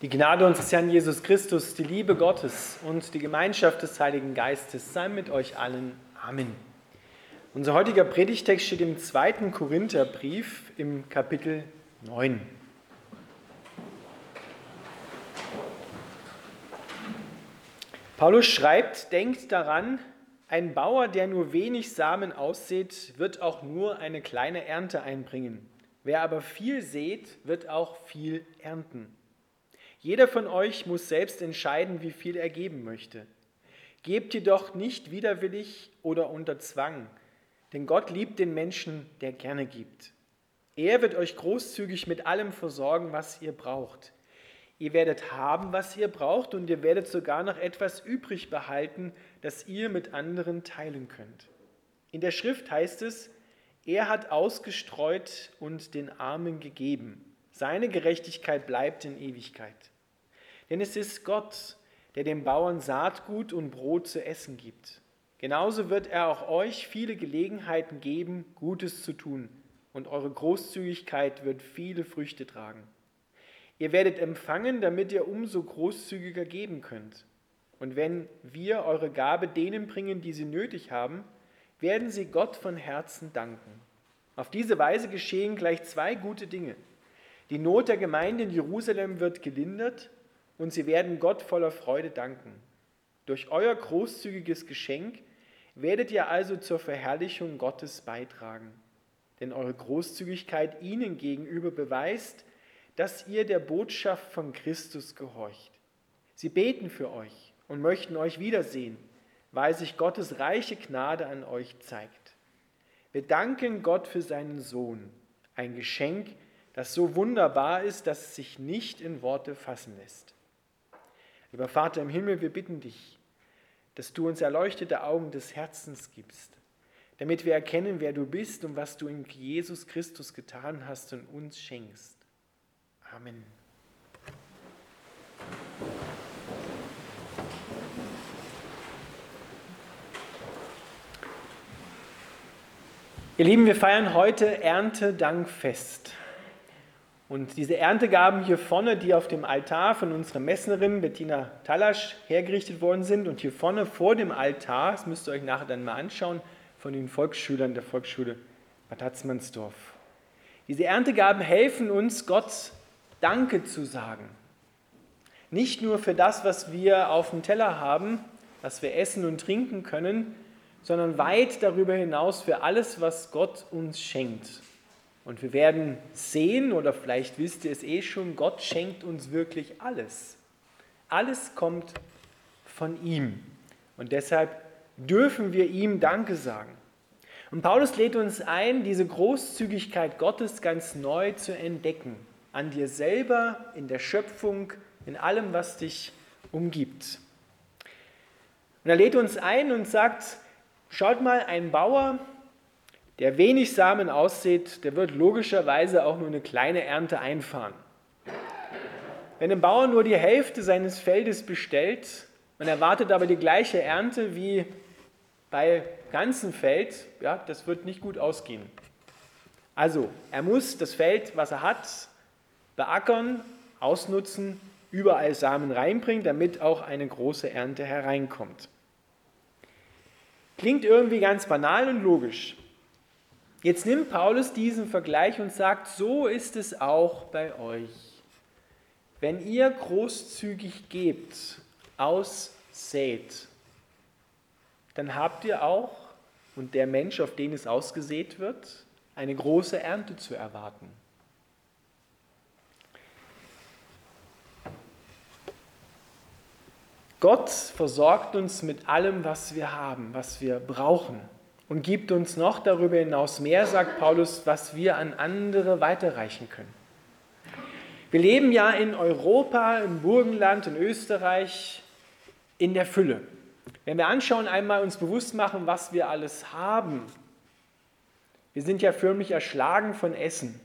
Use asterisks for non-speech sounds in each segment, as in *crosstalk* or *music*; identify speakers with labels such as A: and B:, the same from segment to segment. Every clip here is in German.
A: Die Gnade unseres Herrn Jesus Christus, die Liebe Gottes und die Gemeinschaft des Heiligen Geistes sei mit euch allen. Amen. Unser heutiger Predigtext steht im zweiten Korintherbrief im Kapitel 9. Paulus schreibt, denkt daran, ein Bauer, der nur wenig Samen aussät, wird auch nur eine kleine Ernte einbringen. Wer aber viel sät, wird auch viel ernten. Jeder von euch muss selbst entscheiden, wie viel er geben möchte. Gebt jedoch nicht widerwillig oder unter Zwang, denn Gott liebt den Menschen, der gerne gibt. Er wird euch großzügig mit allem versorgen, was ihr braucht. Ihr werdet haben, was ihr braucht, und ihr werdet sogar noch etwas übrig behalten, das ihr mit anderen teilen könnt. In der Schrift heißt es, er hat ausgestreut und den Armen gegeben. Seine Gerechtigkeit bleibt in Ewigkeit. Denn es ist Gott, der den Bauern Saatgut und Brot zu essen gibt. Genauso wird er auch euch viele Gelegenheiten geben, Gutes zu tun, und eure Großzügigkeit wird viele Früchte tragen. Ihr werdet empfangen, damit ihr umso großzügiger geben könnt. Und wenn wir eure Gabe denen bringen, die sie nötig haben, werden sie Gott von Herzen danken. Auf diese Weise geschehen gleich zwei gute Dinge. Die Not der Gemeinde in Jerusalem wird gelindert und sie werden Gott voller Freude danken. Durch euer großzügiges Geschenk werdet ihr also zur Verherrlichung Gottes beitragen. Denn eure Großzügigkeit ihnen gegenüber beweist, dass ihr der Botschaft von Christus gehorcht. Sie beten für euch und möchten euch wiedersehen, weil sich Gottes reiche Gnade an euch zeigt. Wir danken Gott für seinen Sohn, ein Geschenk, das so wunderbar ist, dass es sich nicht in Worte fassen lässt. Lieber Vater im Himmel, wir bitten dich, dass du uns erleuchtete Augen des Herzens gibst, damit wir erkennen, wer du bist und was du in Jesus Christus getan hast und uns schenkst. Amen. Ihr Lieben, wir feiern heute Erntedankfest. Und diese Erntegaben hier vorne, die auf dem Altar von unserer Messnerin Bettina Talasch hergerichtet worden sind und hier vorne vor dem Altar, das müsst ihr euch nachher dann mal anschauen, von den Volksschülern der Volksschule Bad Hatzmannsdorf. Diese Erntegaben helfen uns, Gott Danke zu sagen. Nicht nur für das, was wir auf dem Teller haben, was wir essen und trinken können, sondern weit darüber hinaus für alles, was Gott uns schenkt. Und wir werden sehen, oder vielleicht wisst ihr es eh schon, Gott schenkt uns wirklich alles. Alles kommt von ihm. Und deshalb dürfen wir ihm Danke sagen. Und Paulus lädt uns ein, diese Großzügigkeit Gottes ganz neu zu entdecken. An dir selber, in der Schöpfung, in allem, was dich umgibt. Und er lädt uns ein und sagt, Schaut mal, ein Bauer, der wenig Samen aussät, der wird logischerweise auch nur eine kleine Ernte einfahren. Wenn ein Bauer nur die Hälfte seines Feldes bestellt und erwartet aber die gleiche Ernte wie bei ganzem Feld, ja, das wird nicht gut ausgehen. Also, er muss das Feld, was er hat, beackern, ausnutzen, überall Samen reinbringen, damit auch eine große Ernte hereinkommt. Klingt irgendwie ganz banal und logisch. Jetzt nimmt Paulus diesen Vergleich und sagt, so ist es auch bei euch. Wenn ihr großzügig gebt, aussät, dann habt ihr auch, und der Mensch, auf den es ausgesät wird, eine große Ernte zu erwarten. Gott versorgt uns mit allem, was wir haben, was wir brauchen und gibt uns noch darüber hinaus mehr, sagt Paulus, was wir an andere weiterreichen können. Wir leben ja in Europa, im Burgenland, in Österreich in der Fülle. Wenn wir anschauen, einmal uns bewusst machen, was wir alles haben. Wir sind ja förmlich erschlagen von Essen.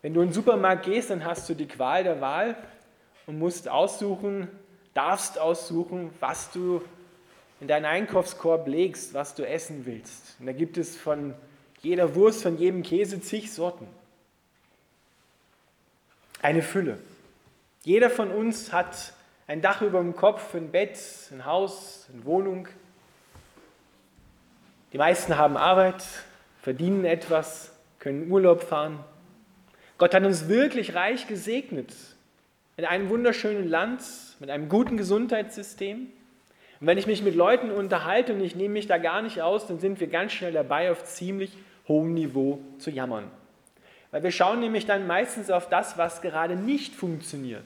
A: Wenn du in den Supermarkt gehst, dann hast du die Qual der Wahl und musst aussuchen, darfst aussuchen, was du in deinen Einkaufskorb legst, was du essen willst. Und da gibt es von jeder Wurst, von jedem Käse zig Sorten. Eine Fülle. Jeder von uns hat ein Dach über dem Kopf, ein Bett, ein Haus, eine Wohnung. Die meisten haben Arbeit, verdienen etwas, können Urlaub fahren. Gott hat uns wirklich reich gesegnet in einem wunderschönen Land mit einem guten Gesundheitssystem. Und wenn ich mich mit Leuten unterhalte und ich nehme mich da gar nicht aus, dann sind wir ganz schnell dabei, auf ziemlich hohem Niveau zu jammern. Weil wir schauen nämlich dann meistens auf das, was gerade nicht funktioniert,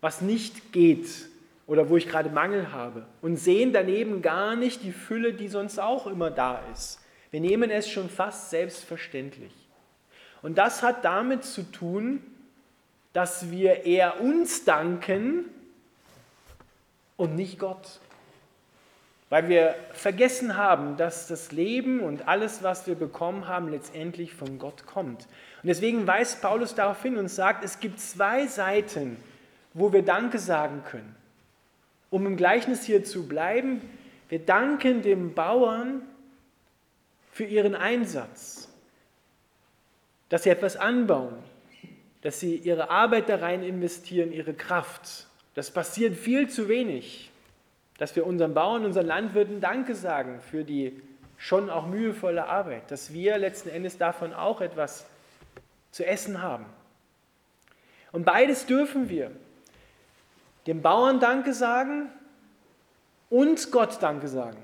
A: was nicht geht oder wo ich gerade Mangel habe und sehen daneben gar nicht die Fülle, die sonst auch immer da ist. Wir nehmen es schon fast selbstverständlich. Und das hat damit zu tun, dass wir eher uns danken und nicht Gott. Weil wir vergessen haben, dass das Leben und alles, was wir bekommen haben, letztendlich von Gott kommt. Und deswegen weist Paulus darauf hin und sagt, es gibt zwei Seiten, wo wir Danke sagen können. Um im Gleichnis hier zu bleiben, wir danken dem Bauern für ihren Einsatz, dass sie etwas anbauen, dass sie ihre Arbeit da rein investieren, ihre Kraft. Das passiert viel zu wenig, dass wir unseren Bauern, unseren Landwirten Danke sagen für die schon auch mühevolle Arbeit, dass wir letzten Endes davon auch etwas zu essen haben. Und beides dürfen wir. Dem Bauern Danke sagen und Gott Danke sagen.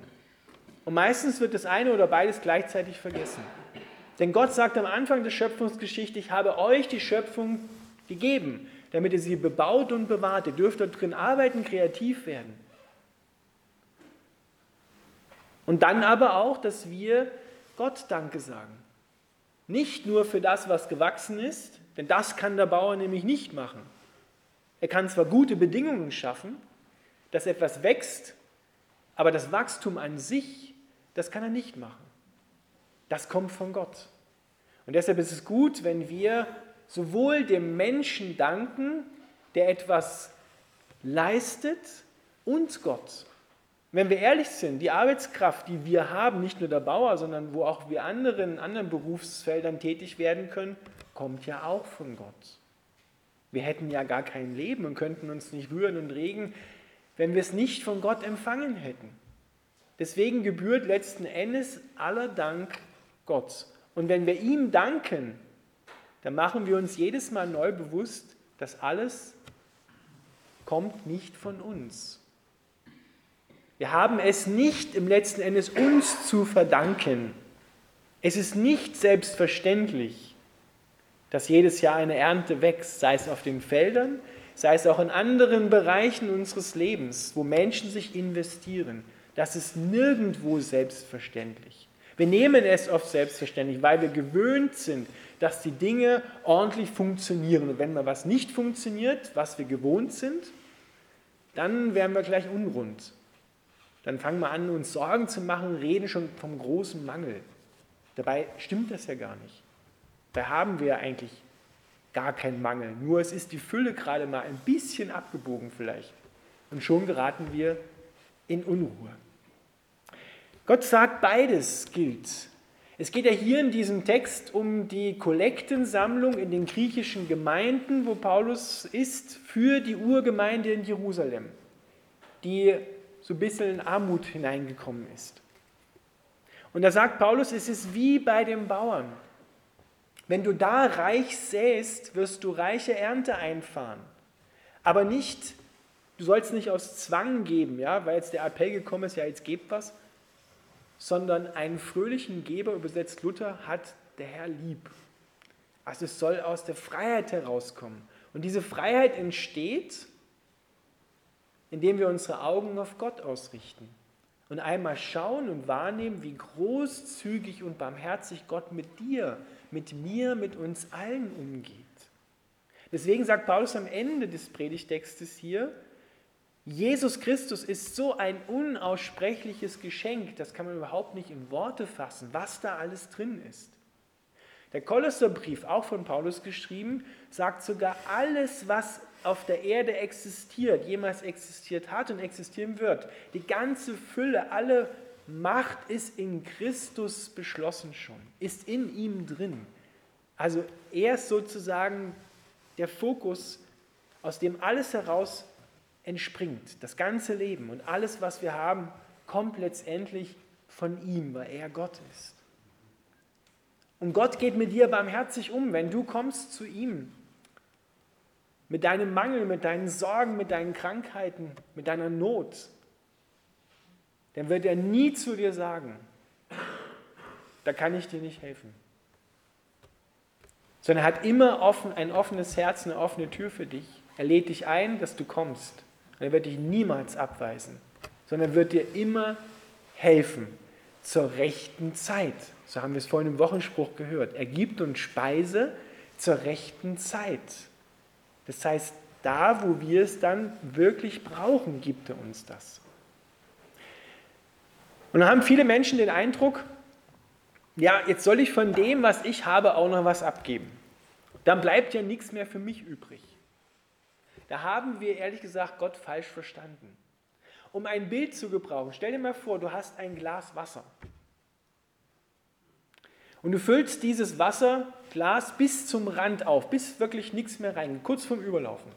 A: Und meistens wird das eine oder beides gleichzeitig vergessen. Denn Gott sagt am Anfang der Schöpfungsgeschichte, ich habe euch die Schöpfung gegeben, damit ihr sie bebaut und bewahrt. Ihr dürft dort drin arbeiten, kreativ werden. Und dann aber auch, dass wir Gott Danke sagen. Nicht nur für das, was gewachsen ist, denn das kann der Bauer nämlich nicht machen. Er kann zwar gute Bedingungen schaffen, dass etwas wächst, aber das Wachstum an sich, das kann er nicht machen. Das kommt von Gott. Und deshalb ist es gut, wenn wir sowohl dem Menschen danken, der etwas leistet, und Gott. Wenn wir ehrlich sind, die Arbeitskraft, die wir haben, nicht nur der Bauer, sondern wo auch wir anderen, in anderen Berufsfeldern tätig werden können, kommt ja auch von Gott. Wir hätten ja gar kein Leben und könnten uns nicht rühren und regen, wenn wir es nicht von Gott empfangen hätten. Deswegen gebührt letzten Endes aller Dank Gott. Und wenn wir ihm danken, dann machen wir uns jedes Mal neu bewusst, dass alles kommt nicht von uns. Wir haben es nicht im letzten Endes uns zu verdanken. Es ist nicht selbstverständlich, dass jedes Jahr eine Ernte wächst, sei es auf den Feldern, sei es auch in anderen Bereichen unseres Lebens, wo Menschen sich investieren. Das ist nirgendwo selbstverständlich. Wir nehmen es oft selbstverständlich, weil wir gewöhnt sind, dass die Dinge ordentlich funktionieren. Und wenn mal was nicht funktioniert, was wir gewohnt sind, dann werden wir gleich unrund. Dann fangen wir an, uns Sorgen zu machen, reden schon vom großen Mangel. Dabei stimmt das ja gar nicht. Da haben wir eigentlich gar keinen Mangel. Nur es ist die Fülle gerade mal ein bisschen abgebogen vielleicht. Und schon geraten wir in Unruhe. Gott sagt, beides gilt. Es geht ja hier in diesem Text um die Kollektensammlung in den griechischen Gemeinden, wo Paulus ist, für die Urgemeinde in Jerusalem, die so ein bisschen in Armut hineingekommen ist. Und da sagt Paulus, es ist wie bei den Bauern. Wenn du da reich säst, wirst du reiche Ernte einfahren. Aber nicht, du sollst nicht aus Zwang geben, ja, weil jetzt der Appell gekommen ist, ja, jetzt gebt was, sondern einen fröhlichen Geber, übersetzt Luther, hat der Herr lieb. Also es soll aus der Freiheit herauskommen. Und diese Freiheit entsteht, indem wir unsere Augen auf Gott ausrichten und einmal schauen und wahrnehmen, wie großzügig und barmherzig Gott mit dir, mit mir, mit uns allen umgeht. Deswegen sagt Paulus am Ende des Predigtextes hier, Jesus Christus ist so ein unaussprechliches Geschenk, das kann man überhaupt nicht in Worte fassen, was da alles drin ist. Der Kolosserbrief, auch von Paulus geschrieben, sagt sogar, alles, was auf der Erde existiert, jemals existiert hat und existieren wird, die ganze Fülle, alle Macht ist in Christus beschlossen schon, ist in ihm drin. Also er ist sozusagen der Fokus aus dem alles heraus entspringt. Das ganze Leben und alles, was wir haben, kommt letztendlich von ihm, weil er Gott ist. Und Gott geht mit dir barmherzig um, wenn du kommst zu ihm. Mit deinem Mangel, mit deinen Sorgen, mit deinen Krankheiten, mit deiner Not. Dann wird er nie zu dir sagen, da kann ich dir nicht helfen. Sondern er hat immer offen, ein offenes Herz, eine offene Tür für dich. Er lädt dich ein, dass du kommst. Und er wird dich niemals abweisen, sondern wird dir immer helfen zur rechten Zeit. So haben wir es vorhin im Wochenspruch gehört. Er gibt uns Speise zur rechten Zeit. Das heißt, da, wo wir es dann wirklich brauchen, gibt er uns das. Und dann haben viele Menschen den Eindruck, ja, jetzt soll ich von dem, was ich habe, auch noch was abgeben. Dann bleibt ja nichts mehr für mich übrig. Da haben wir ehrlich gesagt Gott falsch verstanden. Um ein Bild zu gebrauchen, stell dir mal vor, du hast ein Glas Wasser. Und du füllst dieses Wasserglas bis zum Rand auf, bis wirklich nichts mehr rein, kurz vorm Überlaufen.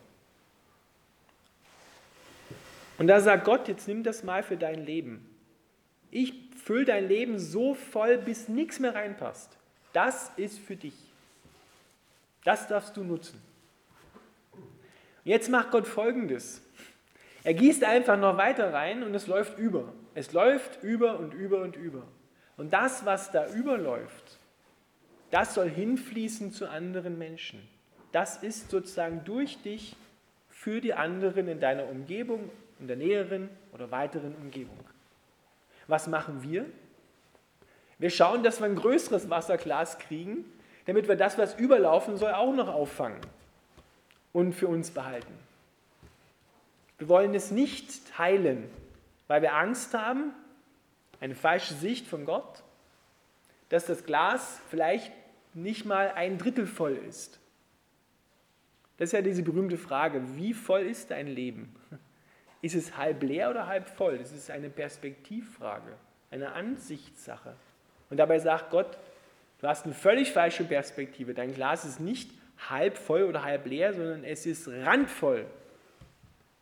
A: Und da sagt Gott, jetzt nimm das mal für dein Leben. Ich fülle dein Leben so voll, bis nichts mehr reinpasst. Das ist für dich. Das darfst du nutzen. Jetzt macht Gott folgendes. Er gießt einfach noch weiter rein und es läuft über. Es läuft über und über und über. Und das, was da überläuft, das soll hinfließen zu anderen Menschen. Das ist sozusagen durch dich für die anderen in deiner Umgebung, in der näheren oder weiteren Umgebung. Was machen wir? Wir schauen, dass wir ein größeres Wasserglas kriegen, damit wir das, was überlaufen soll, auch noch auffangen und für uns behalten. Wir wollen es nicht teilen, weil wir Angst haben, eine falsche Sicht von Gott, dass das Glas vielleicht nicht mal ein Drittel voll ist. Das ist ja diese berühmte Frage, wie voll ist dein Leben? Ist es halb leer oder halb voll? Das ist eine Perspektivfrage, eine Ansichtssache. Und dabei sagt Gott, du hast eine völlig falsche Perspektive. Dein Glas ist nicht halb voll oder halb leer, sondern es ist randvoll.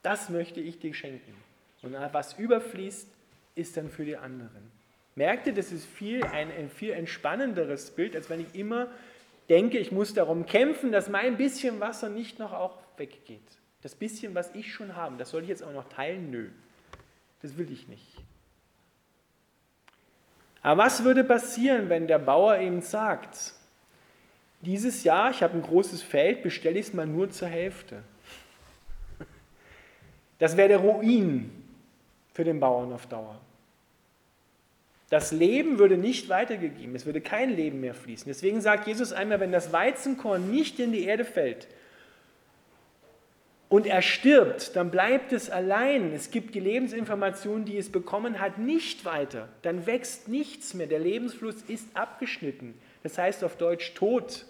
A: Das möchte ich dir schenken. Und was überfließt, ist dann für die anderen. Merkt ihr, das ist viel, ein, ein viel entspannenderes Bild, als wenn ich immer denke, ich muss darum kämpfen, dass mein bisschen Wasser nicht noch auch weggeht. Das bisschen, was ich schon habe, das soll ich jetzt auch noch teilen? Nö, das will ich nicht. Aber was würde passieren, wenn der Bauer eben sagt, dieses Jahr, ich habe ein großes Feld, bestelle ich es mal nur zur Hälfte. Das wäre der Ruin für den Bauern auf Dauer. Das Leben würde nicht weitergegeben, es würde kein Leben mehr fließen. Deswegen sagt Jesus einmal, wenn das Weizenkorn nicht in die Erde fällt und er stirbt, dann bleibt es allein. Es gibt die Lebensinformation, die es bekommen hat, nicht weiter. Dann wächst nichts mehr. Der Lebensfluss ist abgeschnitten. Das heißt auf Deutsch tot.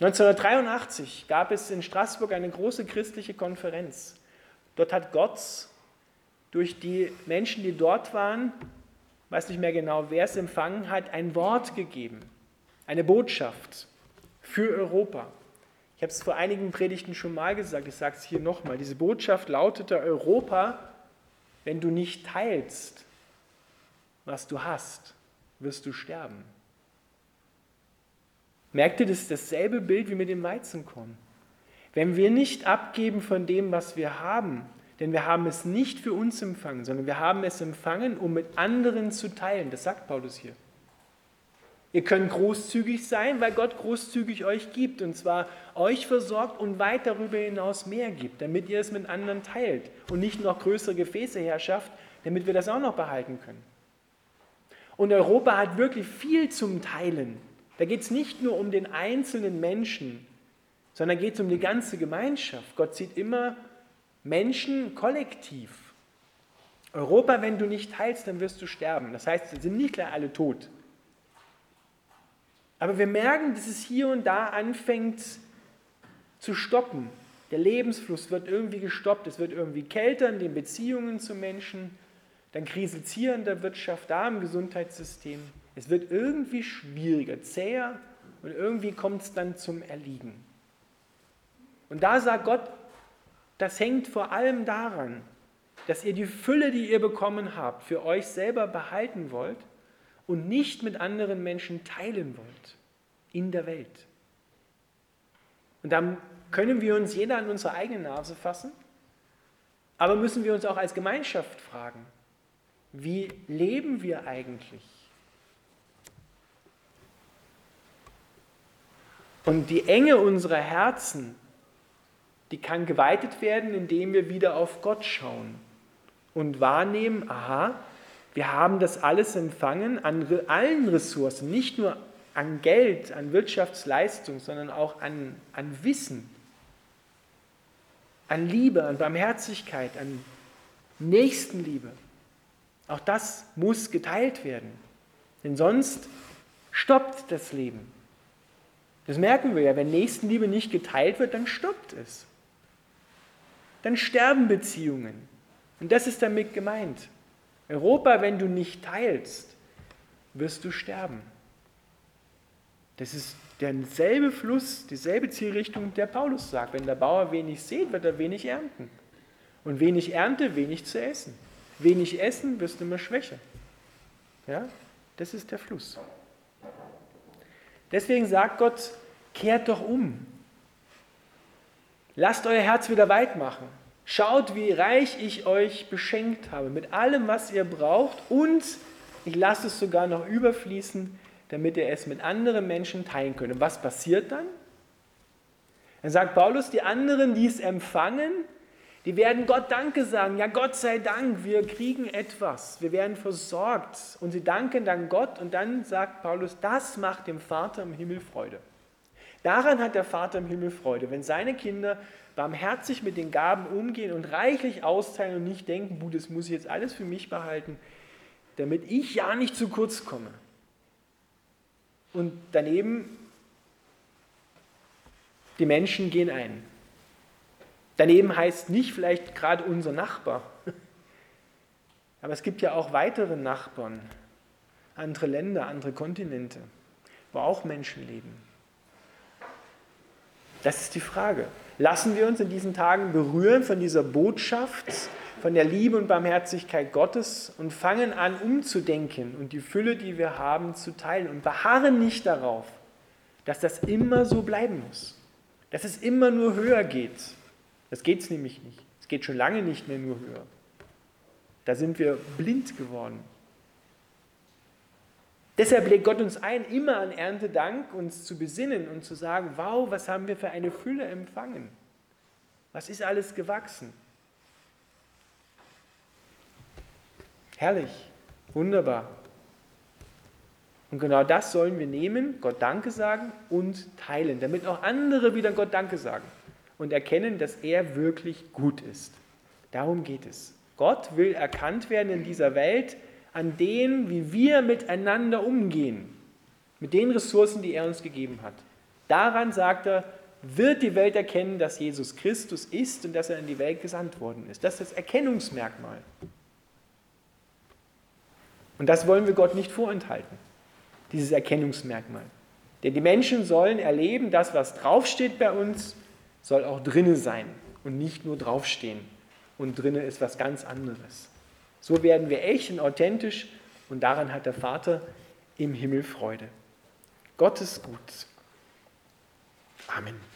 A: 1983 gab es in Straßburg eine große christliche Konferenz. Dort hat Gott durch die Menschen, die dort waren, weiß nicht mehr genau, wer es empfangen hat, ein Wort gegeben, eine Botschaft für Europa. Ich habe es vor einigen Predigten schon mal gesagt, ich sage es hier nochmal. Diese Botschaft lautete Europa, wenn du nicht teilst, was du hast, wirst du sterben. Merkt ihr, das ist dasselbe Bild wie mit dem Weizenkorn. Wenn wir nicht abgeben von dem, was wir haben, denn wir haben es nicht für uns empfangen, sondern wir haben es empfangen, um mit anderen zu teilen. Das sagt Paulus hier. Ihr könnt großzügig sein, weil Gott großzügig euch gibt und zwar euch versorgt und weit darüber hinaus mehr gibt, damit ihr es mit anderen teilt und nicht noch größere Gefäße herschafft, damit wir das auch noch behalten können. Und Europa hat wirklich viel zum Teilen. Da geht es nicht nur um den einzelnen Menschen, sondern geht es um die ganze Gemeinschaft. Gott sieht immer Menschen kollektiv. Europa, wenn du nicht teilst, dann wirst du sterben. Das heißt, sie sind nicht gleich alle tot. Aber wir merken, dass es hier und da anfängt zu stoppen. Der Lebensfluss wird irgendwie gestoppt, es wird irgendwie kälter in den Beziehungen zu Menschen, dann kriselt es hier in der Wirtschaft, da im Gesundheitssystem. Es wird irgendwie schwieriger, zäher und irgendwie kommt es dann zum Erliegen. Und da sagt Gott, das hängt vor allem daran, dass ihr die Fülle, die ihr bekommen habt, für euch selber behalten wollt und nicht mit anderen Menschen teilen wollt in der Welt. Und dann können wir uns jeder an unsere eigene Nase fassen, aber müssen wir uns auch als Gemeinschaft fragen, wie leben wir eigentlich? Und die Enge unserer Herzen, die kann geweitet werden, indem wir wieder auf Gott schauen und wahrnehmen, aha, wir haben das alles empfangen an allen Ressourcen, nicht nur an Geld, an Wirtschaftsleistung, sondern auch an, an Wissen, an Liebe, an Barmherzigkeit, an Nächstenliebe. Auch das muss geteilt werden, denn sonst stoppt das Leben. Das merken wir ja, wenn Nächstenliebe nicht geteilt wird, dann stoppt es. Dann sterben Beziehungen. Und das ist damit gemeint. Europa, wenn du nicht teilst, wirst du sterben. Das ist derselbe Fluss, dieselbe Zielrichtung, der Paulus sagt. Wenn der Bauer wenig sät, wird er wenig ernten. Und wenig Ernte, wenig zu essen. Wenig Essen, wirst du immer schwächer. Ja? Das ist der Fluss. Deswegen sagt Gott, kehrt doch um. Lasst euer Herz wieder weit machen. Schaut, wie reich ich euch beschenkt habe, mit allem, was ihr braucht und ich lasse es sogar noch überfließen, damit ihr es mit anderen Menschen teilen könnt. Und was passiert dann? Dann sagt Paulus, die anderen, die es empfangen, die werden Gott Danke sagen. Ja, Gott sei Dank, wir kriegen etwas, wir werden versorgt. Und sie danken dann Gott und dann sagt Paulus, das macht dem Vater im Himmel Freude. Daran hat der Vater im Himmel Freude, wenn seine Kinder barmherzig mit den Gaben umgehen und reichlich austeilen und nicht denken, bu, das muss ich jetzt alles für mich behalten, damit ich ja nicht zu kurz komme. Und daneben, die Menschen gehen ein. Daneben heißt nicht vielleicht gerade unser Nachbar, *laughs* aber es gibt ja auch weitere Nachbarn, andere Länder, andere Kontinente, wo auch Menschen leben. Das ist die Frage. Lassen wir uns in diesen Tagen berühren von dieser Botschaft, von der Liebe und Barmherzigkeit Gottes und fangen an umzudenken und die Fülle, die wir haben, zu teilen und beharren nicht darauf, dass das immer so bleiben muss, dass es immer nur höher geht. Das geht es nämlich nicht. Es geht schon lange nicht mehr nur höher. Da sind wir blind geworden. Deshalb legt Gott uns ein, immer an Erntedank uns zu besinnen und zu sagen, wow, was haben wir für eine Fülle empfangen? Was ist alles gewachsen? Herrlich, wunderbar. Und genau das sollen wir nehmen, Gott Danke sagen und teilen, damit auch andere wieder Gott Danke sagen und erkennen, dass er wirklich gut ist. Darum geht es. Gott will erkannt werden in dieser Welt, an dem, wie wir miteinander umgehen, mit den Ressourcen, die er uns gegeben hat. Daran, sagt er, wird die Welt erkennen, dass Jesus Christus ist und dass er in die Welt gesandt worden ist. Das ist das Erkennungsmerkmal. Und das wollen wir Gott nicht vorenthalten, dieses Erkennungsmerkmal. Denn die Menschen sollen erleben, das, was draufsteht bei uns, soll auch drinne sein und nicht nur draufstehen. Und drinne ist was ganz anderes. So werden wir echt und authentisch und daran hat der Vater im Himmel Freude. Gott ist gut. Amen.